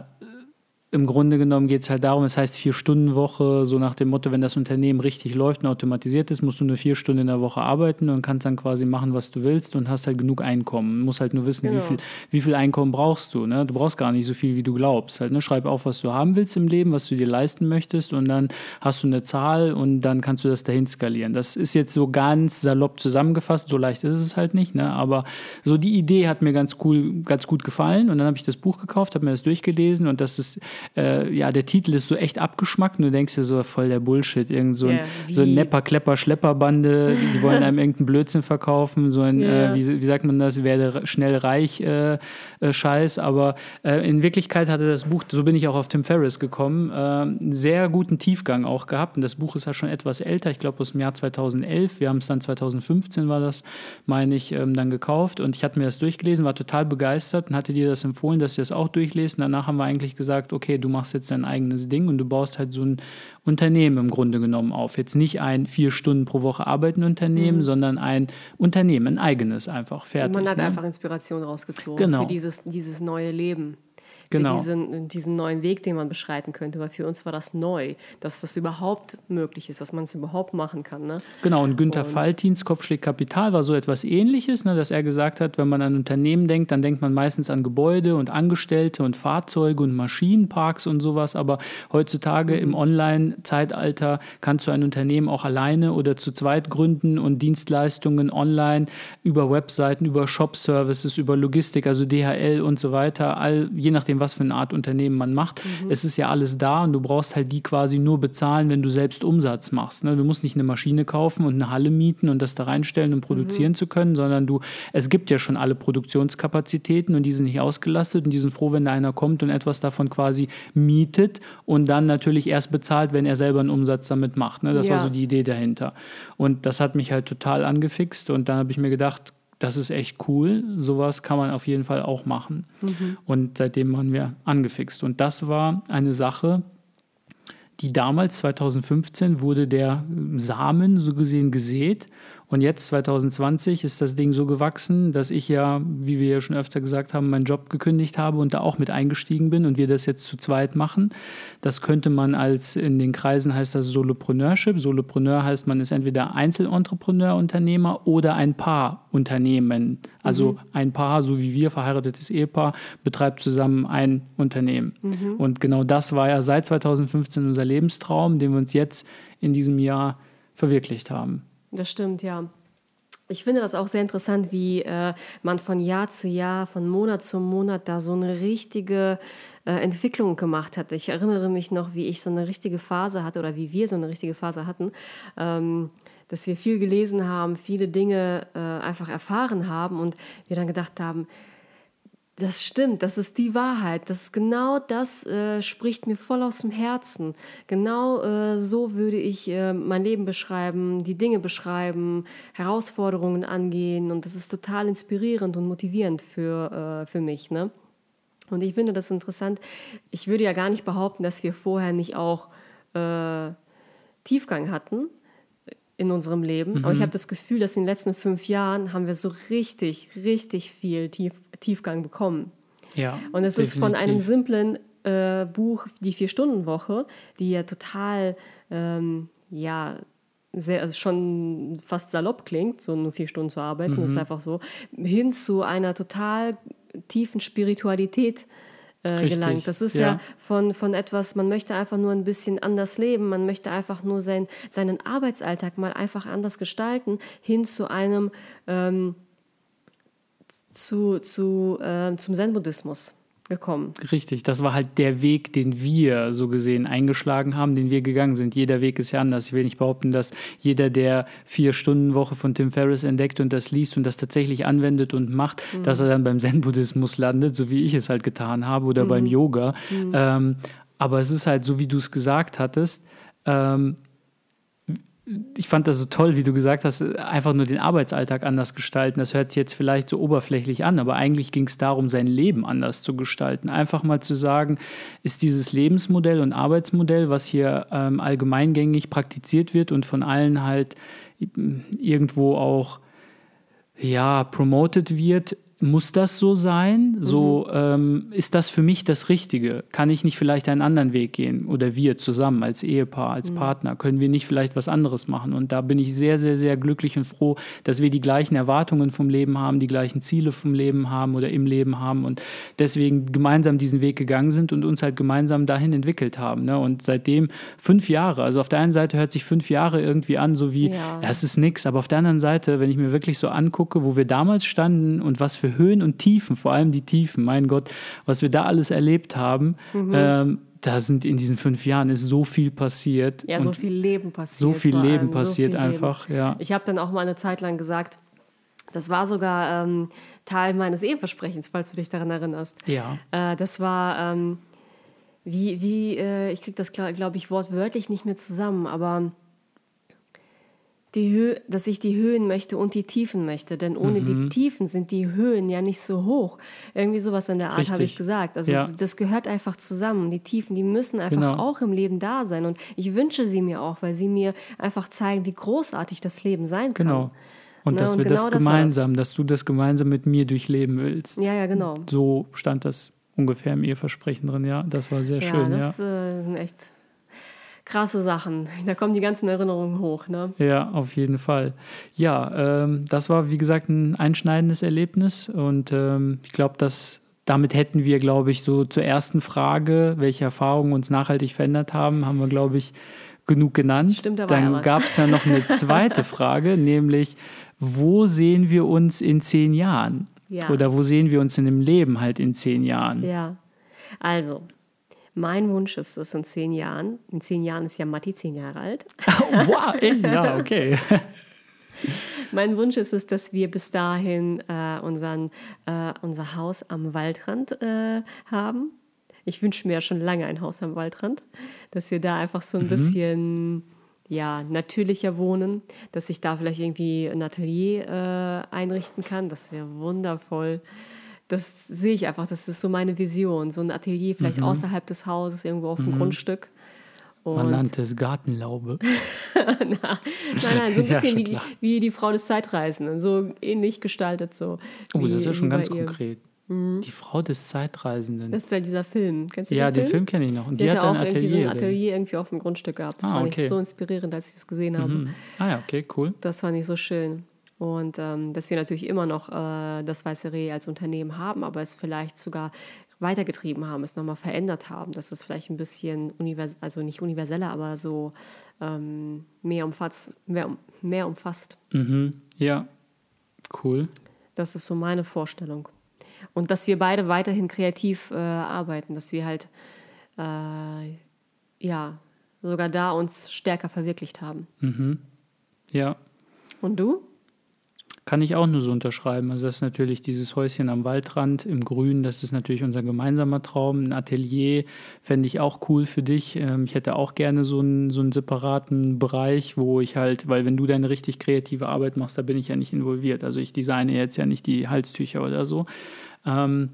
im Grunde genommen geht es halt darum, es heißt Vier-Stunden-Woche, so nach dem Motto, wenn das Unternehmen richtig läuft und automatisiert ist, musst du nur vier Stunden in der Woche arbeiten und kannst dann quasi machen, was du willst und hast halt genug Einkommen. Du musst halt nur wissen, wie, Genau. viel, wie viel Einkommen brauchst du. Ne? Du brauchst gar nicht so viel, wie du glaubst. Halt, ne? Schreib auf, was du haben willst im Leben, was du dir leisten möchtest und dann hast du eine Zahl und dann kannst du das dahin skalieren. Das ist jetzt so ganz salopp zusammengefasst, so leicht ist es halt nicht, ne? aber so die Idee hat mir ganz cool, ganz gut gefallen und dann habe ich das Buch gekauft, habe mir das durchgelesen und das ist, äh, ja, der Titel ist so echt abgeschmackt und du denkst dir so, voll der Bullshit, irgend so ein, Ja, so ein? Nepper, Klepper, Schlepperbande, die wollen <laughs> einem irgendeinen Blödsinn verkaufen, so ein, Ja. äh, wie, wie sagt man das, werde schnell reich äh, äh, Scheiß, aber äh, in Wirklichkeit hatte das Buch, so bin ich auch auf Tim Ferriss gekommen, äh, einen sehr guten Tiefgang auch gehabt und das Buch ist ja schon etwas älter, ich glaube aus dem Jahr 2011, wir haben es dann 2015 war das, meine ich, ähm, dann gekauft und ich hatte mir das durchgelesen, war total begeistert und hatte dir das empfohlen, dass du das auch durchlesen. Danach haben wir eigentlich gesagt, okay, du machst jetzt dein eigenes Ding und du baust halt so ein Unternehmen im Grunde genommen auf. Jetzt nicht ein vier Stunden pro Woche arbeiten Unternehmen, sondern ein Unternehmen, ein eigenes einfach, fertig. Man hat ne? einfach Inspiration rausgezogen Genau. für dieses, dieses neue Leben. Genau. Für diesen, diesen neuen Weg, den man beschreiten könnte. Weil für uns war das neu, dass das überhaupt möglich ist, dass man es überhaupt machen kann. Ne? Genau, und Günther Faltins Kopfschläg Kapital war so etwas ähnliches, ne, dass er gesagt hat, wenn man an Unternehmen denkt, dann denkt man meistens an Gebäude und Angestellte und Fahrzeuge und Maschinenparks und sowas. Aber heutzutage im Online-Zeitalter kannst du ein Unternehmen auch alleine oder zu zweit gründen und Dienstleistungen online über Webseiten, über Shop-Services, über Logistik, also DHL und so weiter, all, je nachdem, was für eine Art Unternehmen man macht. Es ist ja alles da und du brauchst halt die quasi nur bezahlen, wenn du selbst Umsatz machst. Ne? Du musst nicht eine Maschine kaufen und eine Halle mieten und das da reinstellen, um produzieren zu können, sondern du, es gibt ja schon alle Produktionskapazitäten und die sind nicht ausgelastet und die sind froh, wenn da einer kommt und etwas davon quasi mietet und dann natürlich erst bezahlt, wenn er selber einen Umsatz damit macht. Ne? Das war Ja. so die Idee dahinter. Und das hat mich halt total angefixt und dann habe ich mir gedacht, das ist echt cool. Sowas kann man auf jeden Fall auch machen. Und seitdem waren wir angefixt. Und das war eine Sache, die damals, 2015, wurde der Samen so gesehen gesät. Und jetzt, 2020, ist das Ding so gewachsen, dass ich ja, wie wir ja schon öfter gesagt haben, meinen Job gekündigt habe und da auch mit eingestiegen bin und wir das jetzt zu zweit machen. Das könnte man als, in den Kreisen heißt das Solopreneurship. Solopreneur heißt, man ist entweder Einzelentrepreneur, Unternehmer oder ein Paarunternehmen. Also mhm. ein Paar, so wie wir, verheiratetes Ehepaar, betreibt zusammen ein Unternehmen. Mhm. Und genau das war ja seit 2015 unser Lebenstraum, den wir uns jetzt in diesem Jahr verwirklicht haben. Das stimmt, ja. Ich finde das auch sehr interessant, wie äh, man von Jahr zu Jahr, von Monat zu Monat da so eine richtige äh, Entwicklung gemacht hat. Ich erinnere mich noch, wie ich so eine richtige Phase hatte oder wie wir so eine richtige Phase hatten, ähm, dass wir viel gelesen haben, viele Dinge äh, einfach erfahren haben und wir dann gedacht haben, das stimmt, das ist die Wahrheit. Das ist genau das äh, spricht mir voll aus dem Herzen. Genau äh, so würde ich äh, mein Leben beschreiben, die Dinge beschreiben, Herausforderungen angehen. Und das ist total inspirierend und motivierend für, äh, für mich. Ne? Und ich finde das interessant. Ich würde ja gar nicht behaupten, dass wir vorher nicht auch äh, Tiefgang hatten in unserem Leben. Mhm. Aber ich mhm. habe das Gefühl, dass in den letzten fünf Jahren haben wir so richtig, richtig viel Tief, Tiefgang bekommen. Ja, Und es ist von einem simplen äh, Buch, die Vier-Stunden-Woche, die ja total, ähm, ja, sehr, also schon fast salopp klingt, so nur vier Stunden zu arbeiten, mhm. ist einfach so, hin zu einer total tiefen Spiritualität äh, gelangt. Das ist ja. ja, von, von etwas, man möchte einfach nur ein bisschen anders leben, man möchte einfach nur sein, seinen Arbeitsalltag mal einfach anders gestalten, hin zu einem ähm, zu, zu, äh, zum Zen-Buddhismus gekommen. Richtig, das war halt der Weg, den wir so gesehen eingeschlagen haben, den wir gegangen sind. Jeder Weg ist ja anders. Ich will nicht behaupten, dass jeder, der Vier-Stunden-Woche von Tim Ferriss entdeckt und das liest und das tatsächlich anwendet und macht, mhm. dass er dann beim Zen-Buddhismus landet, so wie ich es halt getan habe, oder mhm. beim Yoga. Mhm. Ähm, aber es ist halt so, wie du es gesagt hattest. Ähm, ich fand das so toll, wie du gesagt hast, einfach nur den Arbeitsalltag anders gestalten. Das hört sich jetzt vielleicht so oberflächlich an, aber eigentlich ging es darum, sein Leben anders zu gestalten. Einfach mal zu sagen, ist dieses Lebensmodell und Arbeitsmodell, was hier ähm, allgemeingängig praktiziert wird und von allen halt irgendwo auch ja, promoted wird, muss das so sein? So mhm. ähm, ist das für mich das Richtige? Kann ich nicht vielleicht einen anderen Weg gehen? Oder wir zusammen als Ehepaar, als mhm. Partner, können wir nicht vielleicht was anderes machen? Und da bin ich sehr, sehr, sehr glücklich und froh, dass wir die gleichen Erwartungen vom Leben haben, die gleichen Ziele vom Leben haben oder im Leben haben und deswegen gemeinsam diesen Weg gegangen sind und uns halt gemeinsam dahin entwickelt haben. Ne? Und seitdem fünf Jahre, also auf der einen Seite hört sich fünf Jahre irgendwie an, so wie, ja, es ist nichts, aber auf der anderen Seite, wenn ich mir wirklich so angucke, wo wir damals standen und was für für Höhen und Tiefen, vor allem die Tiefen, mein Gott, was wir da alles erlebt haben. Mhm. Ähm, da sind in diesen fünf Jahren ist so viel passiert. Ja, so viel Leben passiert. So viel Leben passiert so einfach, Leben. ja. Ich habe dann auch mal eine Zeit lang gesagt, das war sogar ähm, Teil meines Eheversprechens, falls du dich daran erinnerst. Ja. Äh, das war, ähm, wie, wie äh, ich kriege das, glaube ich, wortwörtlich nicht mehr zusammen, aber die Höhe, dass ich die Höhen möchte und die Tiefen möchte. Denn ohne mhm. die Tiefen sind die Höhen ja nicht so hoch. Irgendwie sowas in der Art habe ich gesagt. Also ja. das gehört einfach zusammen. Die Tiefen, die müssen einfach genau. auch im Leben da sein. Und ich wünsche sie mir auch, weil sie mir einfach zeigen, wie großartig das Leben sein kann. Genau. Und Na, dass und wir genau das gemeinsam, das dass du das gemeinsam mit mir durchleben willst. Ja, ja, genau. So stand das ungefähr im Eheversprechen drin, ja. Das war sehr ja, schön. Das ja. äh, sind echt krasse Sachen. Da kommen die ganzen Erinnerungen hoch. Ne? Ja, auf jeden Fall. Ja, ähm, das war, wie gesagt, ein einschneidendes Erlebnis und ähm, ich glaube, dass damit hätten wir, glaube ich, so zur ersten Frage, welche Erfahrungen uns nachhaltig verändert haben, haben wir, glaube ich, genug genannt. Stimmt, Dann gab es ja noch eine zweite Frage, <laughs> nämlich, wo sehen wir uns in zehn Jahren? Ja. Oder wo sehen wir uns in dem Leben halt in zehn Jahren? Ja, also mein Wunsch ist es in zehn Jahren. In zehn Jahren ist ja Matti zehn Jahre alt. <laughs> wow, ja, okay. <laughs> mein Wunsch ist es, dass wir bis dahin äh, unseren, äh, unser Haus am Waldrand äh, haben. Ich wünsche mir ja schon lange ein Haus am Waldrand, dass wir da einfach so ein mhm. bisschen ja, natürlicher wohnen, dass ich da vielleicht irgendwie ein Atelier äh, einrichten kann. Das wäre wundervoll das sehe ich einfach, das ist so meine Vision, so ein Atelier vielleicht mhm. außerhalb des Hauses, irgendwo auf dem mhm. Grundstück. Man Und- nannte es Gartenlaube. <laughs> Nein, nein, so ein <laughs> Ja, bisschen schon wie, die, wie die Frau des Zeitreisenden, so ähnlich gestaltet so. Oh, wie, das ist ja schon ganz konkret. Die Frau des Zeitreisenden. Das ist ja dieser Film. Kennst du ja, den den Film kenne ich noch. Und Sie die hatte hat auch ein irgendwie so ein Atelier. Atelier irgendwie auf dem Grundstück gehabt. Das Ah, fand okay. ich so inspirierend, als ich das gesehen habe. Hm. Ah ja, okay, cool. Das fand ich so schön. Und ähm, dass wir natürlich immer noch äh, das Weiße Reh als Unternehmen haben, aber es vielleicht sogar weitergetrieben haben, es nochmal verändert haben, dass es vielleicht ein bisschen, univers also nicht universeller, aber so ähm, mehr, umfasst, mehr, um- mehr umfasst. Mhm. Ja, cool. Das ist so meine Vorstellung. Und dass wir beide weiterhin kreativ äh, arbeiten, dass wir halt äh, ja sogar da uns stärker verwirklicht haben. Ja, Und du? Kann ich auch nur so unterschreiben. Also das ist natürlich dieses Häuschen am Waldrand im Grün, das ist natürlich unser gemeinsamer Traum. Ein Atelier fände ich auch cool für dich. Ähm, Ich hätte auch gerne so einen, so einen separaten Bereich, wo ich halt, weil wenn du deine richtig kreative Arbeit machst, da bin ich ja nicht involviert. Also ich designe jetzt ja nicht die Halstücher oder so. Ähm,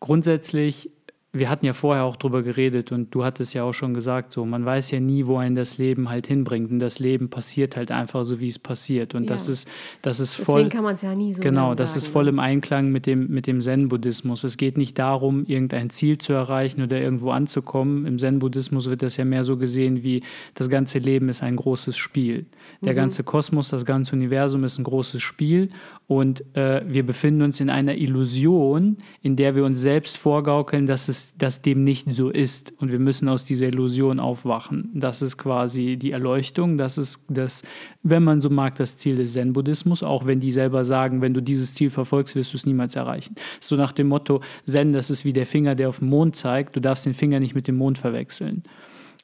grundsätzlich, wir hatten ja vorher auch drüber geredet und du hattest ja auch schon gesagt, so man weiß ja nie, wo einen das Leben halt hinbringt. Und das Leben passiert halt einfach so, wie es passiert. Und Ja. das ist, das ist Deswegen voll. kann man es ja nie so Genau, genau das sagen, ist voll im Einklang mit dem, mit dem Zen-Buddhismus. Es geht nicht darum, irgendein Ziel zu erreichen oder irgendwo anzukommen. Im Zen-Buddhismus wird das ja mehr so gesehen wie, das ganze Leben ist ein großes Spiel. Der ganze Kosmos, das ganze Universum ist ein großes Spiel und äh, wir befinden uns in einer Illusion, in der wir uns selbst vorgaukeln, dass es dass dem nicht so ist. Und wir müssen aus dieser Illusion aufwachen. Das ist quasi die Erleuchtung. Das ist das, wenn man so mag, das Ziel des Zen-Buddhismus, auch wenn die selber sagen, wenn du dieses Ziel verfolgst, wirst du es niemals erreichen. So nach dem Motto, Zen, das ist wie der Finger, der auf den Mond zeigt. Du darfst den Finger nicht mit dem Mond verwechseln.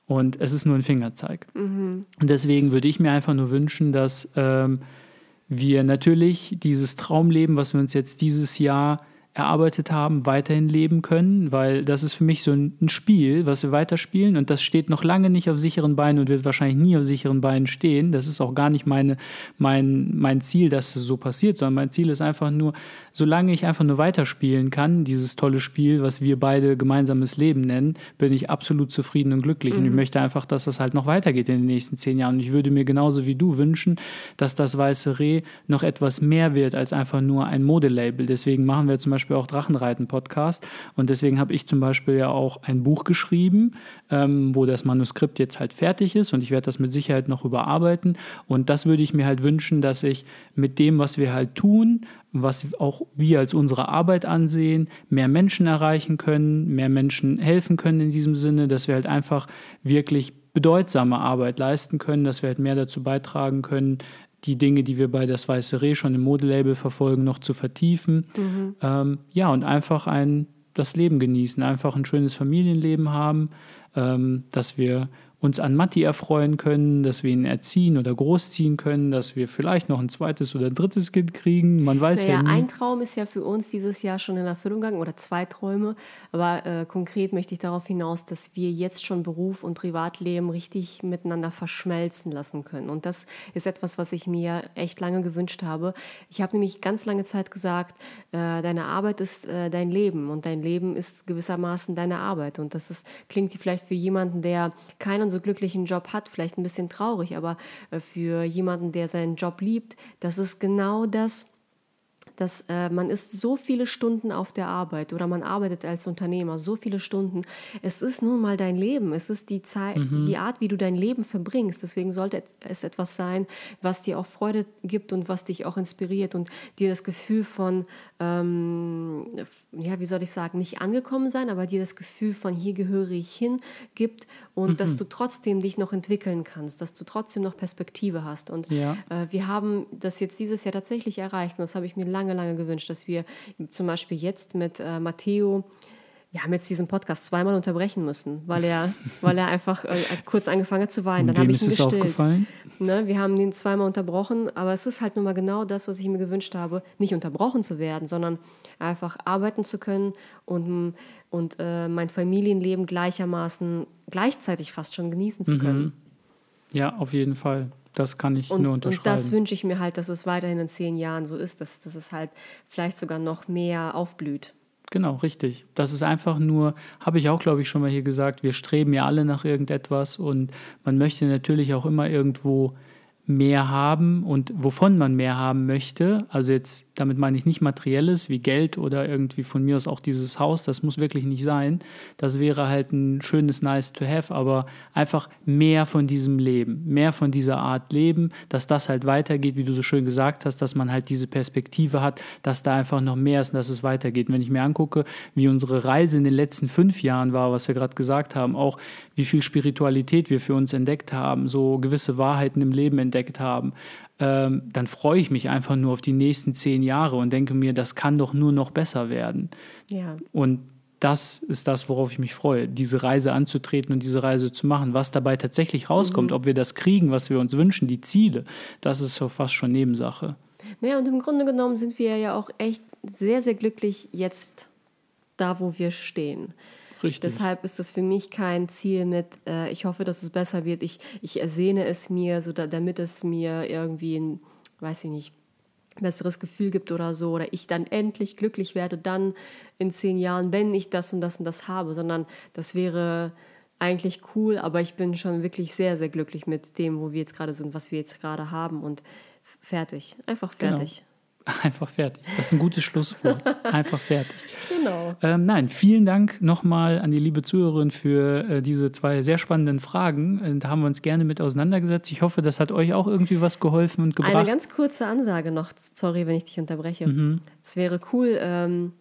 Und es ist nur ein Fingerzeig. Und deswegen würde ich mir einfach nur wünschen, dass ähm, wir natürlich dieses Traumleben, was wir uns jetzt dieses Jahr erarbeitet haben, weiterhin leben können, weil das ist für mich so ein Spiel, was wir weiterspielen und das steht noch lange nicht auf sicheren Beinen und wird wahrscheinlich nie auf sicheren Beinen stehen. Das ist auch gar nicht meine, mein, mein Ziel, dass es so passiert, sondern mein Ziel ist einfach nur, solange ich einfach nur weiterspielen kann, dieses tolle Spiel, was wir beide gemeinsames Leben nennen, bin ich absolut zufrieden und glücklich. Und ich möchte einfach, dass das halt noch weitergeht in den nächsten zehn Jahren. Und ich würde mir genauso wie du wünschen, dass das Weiße Reh noch etwas mehr wird als einfach nur ein Modelabel. Deswegen machen wir zum Beispiel auch Drachenreiten-Podcast. Und deswegen habe ich zum Beispiel ja auch ein Buch geschrieben, ähm, wo das Manuskript jetzt halt fertig ist. Und ich werde das mit Sicherheit noch überarbeiten. Und das würde ich mir halt wünschen, dass ich mit dem, was wir halt tun, was auch wir als unsere Arbeit ansehen, mehr Menschen erreichen können, mehr Menschen helfen können in diesem Sinne, dass wir halt einfach wirklich bedeutsame Arbeit leisten können, dass wir halt mehr dazu beitragen können, die Dinge, die wir bei das Weiße Reh schon im Modelabel verfolgen, noch zu vertiefen. Ähm, ja, und einfach ein, das Leben genießen, einfach ein schönes Familienleben haben, ähm, dass wir uns an Matti erfreuen können, dass wir ihn erziehen oder großziehen können, dass wir vielleicht noch ein zweites oder ein drittes Kind kriegen. Man weiß Naja, ja nie. ein Traum ist ja für uns dieses Jahr schon in Erfüllung gegangen oder zwei Träume. Aber äh, konkret möchte ich darauf hinaus, dass wir jetzt schon Beruf und Privatleben richtig miteinander verschmelzen lassen können. Und das ist etwas, was ich mir echt lange gewünscht habe. Ich habe nämlich ganz lange Zeit gesagt, äh, deine Arbeit ist äh, dein Leben und dein Leben ist gewissermaßen deine Arbeit. Und das ist, klingt vielleicht für jemanden, der keinen so glücklichen Job hat, vielleicht ein bisschen traurig, aber äh, für jemanden, der seinen Job liebt, das ist genau das, dass äh, man ist so viele Stunden auf der Arbeit oder man arbeitet als Unternehmer so viele Stunden. Es ist nun mal dein Leben. Es ist die Zeit, die Art, wie du dein Leben verbringst. Deswegen sollte es etwas sein, was dir auch Freude gibt und was dich auch inspiriert und dir das Gefühl von, ähm, ja, wie soll ich sagen, nicht angekommen sein, aber dir das Gefühl von hier gehöre ich hin gibt und dass du trotzdem dich noch entwickeln kannst, dass du trotzdem noch Perspektive hast. Und Ja. äh, wir haben das jetzt dieses Jahr tatsächlich erreicht und das habe ich mir lange, lange gewünscht, dass wir zum Beispiel jetzt mit äh, Matteo, wir haben jetzt diesen Podcast zweimal unterbrechen müssen, weil er, weil er einfach äh, kurz angefangen hat zu weinen. Dann habe ich ihn es gestillt. aufgefallen? Ne, wir haben ihn zweimal unterbrochen, aber es ist halt nun mal genau das, was ich mir gewünscht habe, nicht unterbrochen zu werden, sondern einfach arbeiten zu können und, und äh, mein Familienleben gleichermaßen gleichzeitig fast schon genießen zu können. Ja, auf jeden Fall. Das kann ich Und, nur und unterschreiben. das wünsche ich mir halt, dass es weiterhin in zehn Jahren so ist, dass, dass es halt vielleicht sogar noch mehr aufblüht. Genau, richtig. Das ist einfach nur, habe ich auch, glaube ich, schon mal hier gesagt, wir streben ja alle nach irgendetwas und man möchte natürlich auch immer irgendwo mehr haben und wovon man mehr haben möchte. Also jetzt, damit meine ich nicht materielles wie Geld oder irgendwie von mir aus auch dieses Haus, das muss wirklich nicht sein. Das wäre halt ein schönes Nice to have, aber einfach mehr von diesem Leben, mehr von dieser Art Leben, dass das halt weitergeht, wie du so schön gesagt hast, dass man halt diese Perspektive hat, dass da einfach noch mehr ist und dass es weitergeht. Und wenn ich mir angucke, wie unsere Reise in den letzten fünf Jahren war, was wir gerade gesagt haben, auch wie viel Spiritualität wir für uns entdeckt haben, so gewisse Wahrheiten im Leben entdeckt haben, ähm, dann freue ich mich einfach nur auf die nächsten zehn Jahre und denke mir, das kann doch nur noch besser werden. Ja. Und das ist das, worauf ich mich freue, diese Reise anzutreten und diese Reise zu machen. Was dabei tatsächlich rauskommt, ob wir das kriegen, was wir uns wünschen, die Ziele, das ist so fast schon Nebensache. Naja, und im Grunde genommen sind wir ja auch echt sehr, sehr glücklich jetzt da, wo wir stehen. Richtig. Deshalb ist das für mich kein Ziel mit, äh, ich hoffe, dass es besser wird. Ich, ich ersehne es mir, so da, damit es mir irgendwie ein, weiß ich nicht, besseres Gefühl gibt oder so. Oder ich dann endlich glücklich werde, dann in zehn Jahren, wenn ich das und das und das habe. Sondern das wäre eigentlich cool, aber ich bin schon wirklich sehr, sehr glücklich mit dem, wo wir jetzt gerade sind, was wir jetzt gerade haben und fertig. Einfach Genau. <laughs> Einfach fertig. Das ist ein gutes Schlusswort. Einfach fertig. Genau. Ähm, nein, vielen Dank nochmal an die liebe Zuhörerin für äh, diese zwei sehr spannenden Fragen. Äh, da haben wir uns gerne mit auseinandergesetzt. Ich hoffe, das hat euch auch irgendwie was geholfen und gebracht. Eine ganz kurze Ansage noch, sorry, wenn ich dich unterbreche. Mhm. Es wäre cool, ähm,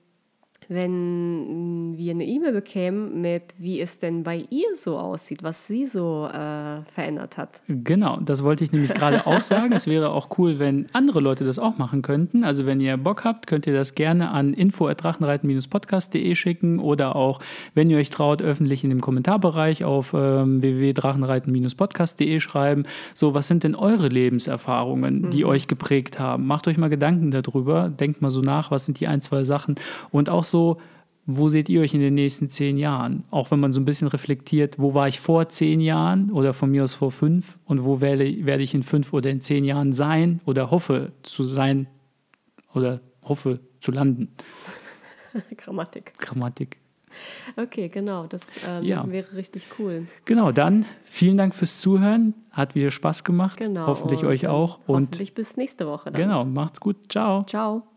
wenn wir eine E-Mail bekämen mit, wie es denn bei ihr so aussieht, was sie so äh, verändert hat. Genau, das wollte ich nämlich gerade auch sagen. Es wäre auch cool, wenn andere Leute das auch machen könnten. Also wenn ihr Bock habt, könnt ihr das gerne an info@drachenreiten-podcast.de schicken oder auch, wenn ihr euch traut, öffentlich in dem Kommentarbereich auf ähm, www.drachenreiten-podcast.de schreiben. So, was sind denn eure Lebenserfahrungen, die euch geprägt haben? Macht euch mal Gedanken darüber, denkt mal so nach, was sind die ein, zwei Sachen und auch so, wo seht ihr euch in den nächsten zehn Jahren? Auch wenn man so ein bisschen reflektiert, wo war ich vor zehn Jahren oder von mir aus vor fünf und wo werde, werde ich in fünf oder in zehn Jahren sein oder hoffe zu sein oder hoffe zu landen. <laughs> Grammatik. Grammatik. Okay, genau, das ähm, Ja. wäre richtig cool. Genau, dann vielen Dank fürs Zuhören. Hat wieder Spaß gemacht. Genau. Hoffentlich euch auch. Und Hoffentlich bis nächste Woche dann. genau, macht's gut. Ciao. Ciao.